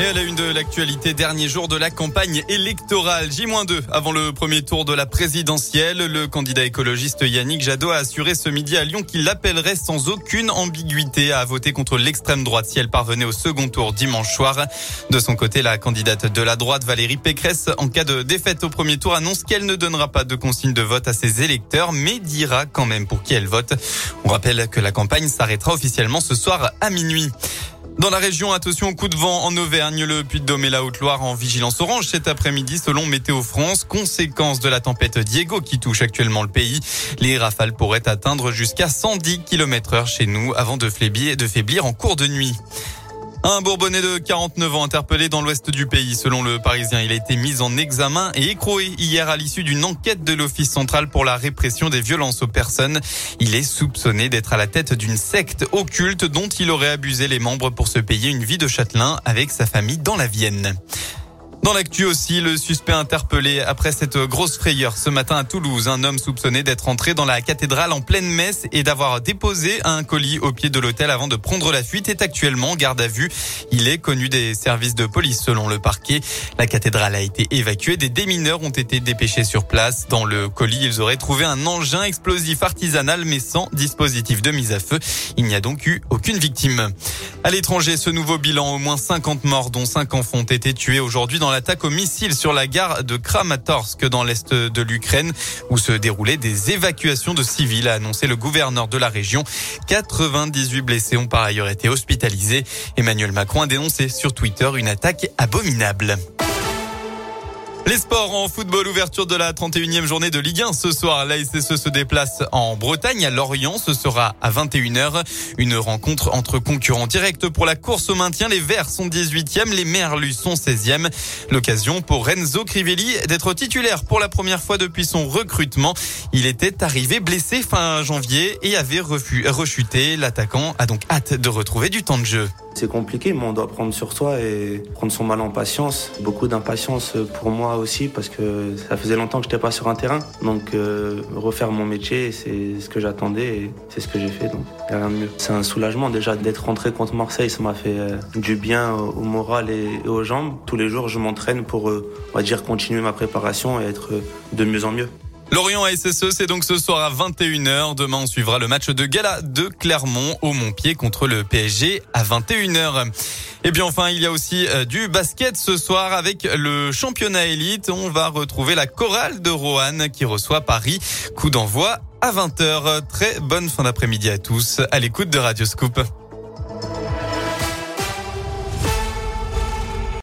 Et à la une de l'actualité, dernier jour de la campagne électorale, J-2 avant le premier tour de la présidentielle. Le candidat écologiste Yannick Jadot a assuré ce midi à Lyon qu'il l'appellerait sans aucune ambiguïté à voter contre l'extrême droite si elle parvenait au second tour dimanche soir. De son côté, la candidate de la droite, Valérie Pécresse, en cas de défaite au premier tour, annonce qu'elle ne donnera pas de consigne de vote à ses électeurs, mais dira quand même pour qui elle vote. On rappelle que la campagne s'arrêtera officiellement ce soir à minuit. Dans la région, attention au coup de vent en Auvergne, le Puy-de-Dôme et la Haute-Loire en vigilance orange cet après-midi selon Météo France, conséquence de la tempête Diego qui touche actuellement le pays. Les rafales pourraient atteindre jusqu'à 110 km heure chez nous avant de faiblir, de faiblir en cours de nuit. Un Bourbonnais de 49 ans interpellé dans l'ouest du pays. Selon le Parisien, il a été mis en examen et écroué hier à l'issue d'une enquête de l'Office central pour la répression des violences aux personnes. Il est soupçonné d'être à la tête d'une secte occulte dont il aurait abusé les membres pour se payer une vie de châtelain avec sa famille dans la Vienne. Dans l'actu aussi, le suspect interpellé après cette grosse frayeur ce matin à Toulouse. Un homme soupçonné d'être entré dans la cathédrale en pleine messe et d'avoir déposé un colis au pied de l'hôtel avant de prendre la fuite est actuellement garde à vue. Il est connu des services de police selon le parquet. La cathédrale a été évacuée. Des démineurs ont été dépêchés sur place. Dans le colis, ils auraient trouvé un engin explosif artisanal mais sans dispositif de mise à feu. Il n'y a donc eu aucune victime. À l'étranger, ce nouveau bilan, au moins 50 morts dont 5 enfants ont été tués aujourd'hui dans l'attaque au missile sur la gare de Kramatorsk dans l'est de l'Ukraine où se déroulaient des évacuations de civils, a annoncé le gouverneur de la région. 98 blessés ont par ailleurs été hospitalisés. Emmanuel Macron a dénoncé sur Twitter une attaque abominable. Les sports en football, ouverture de la 31e journée de Ligue 1 ce soir. La SSE se déplace en Bretagne, à Lorient. Ce sera à 21h. Une rencontre entre concurrents directs pour la course au maintien. Les Verts sont 18e, les Merlus sont 16e. L'occasion pour Renzo Crivelli d'être titulaire pour la première fois depuis son recrutement. Il était arrivé blessé fin janvier et avait rechuté. L'attaquant a donc hâte de retrouver du temps de jeu. C'est compliqué, mais on doit prendre sur soi et prendre son mal en patience. Beaucoup d'impatience pour moi aussi parce que ça faisait longtemps que je n'étais pas sur un terrain. Donc euh, refaire mon métier, c'est ce que j'attendais et c'est ce que j'ai fait. Donc n'y a rien de mieux. C'est un soulagement déjà d'être rentré contre Marseille. Ça m'a fait euh, du bien au moral et aux jambes. Tous les jours, je m'entraîne pour, euh, on va dire, continuer ma préparation et être de mieux en mieux. Lorient SSE, c'est donc ce soir à 21h. Demain, on suivra le match de gala de Clermont au Montpied contre le PSG à 21h. Et bien enfin, il y a aussi euh, du basket ce soir avec le championnat élite. On va retrouver la chorale de Roanne qui reçoit Paris. Coup d'envoi à 20h. Très bonne fin d'après-midi à tous à l'écoute de Radio Scoop.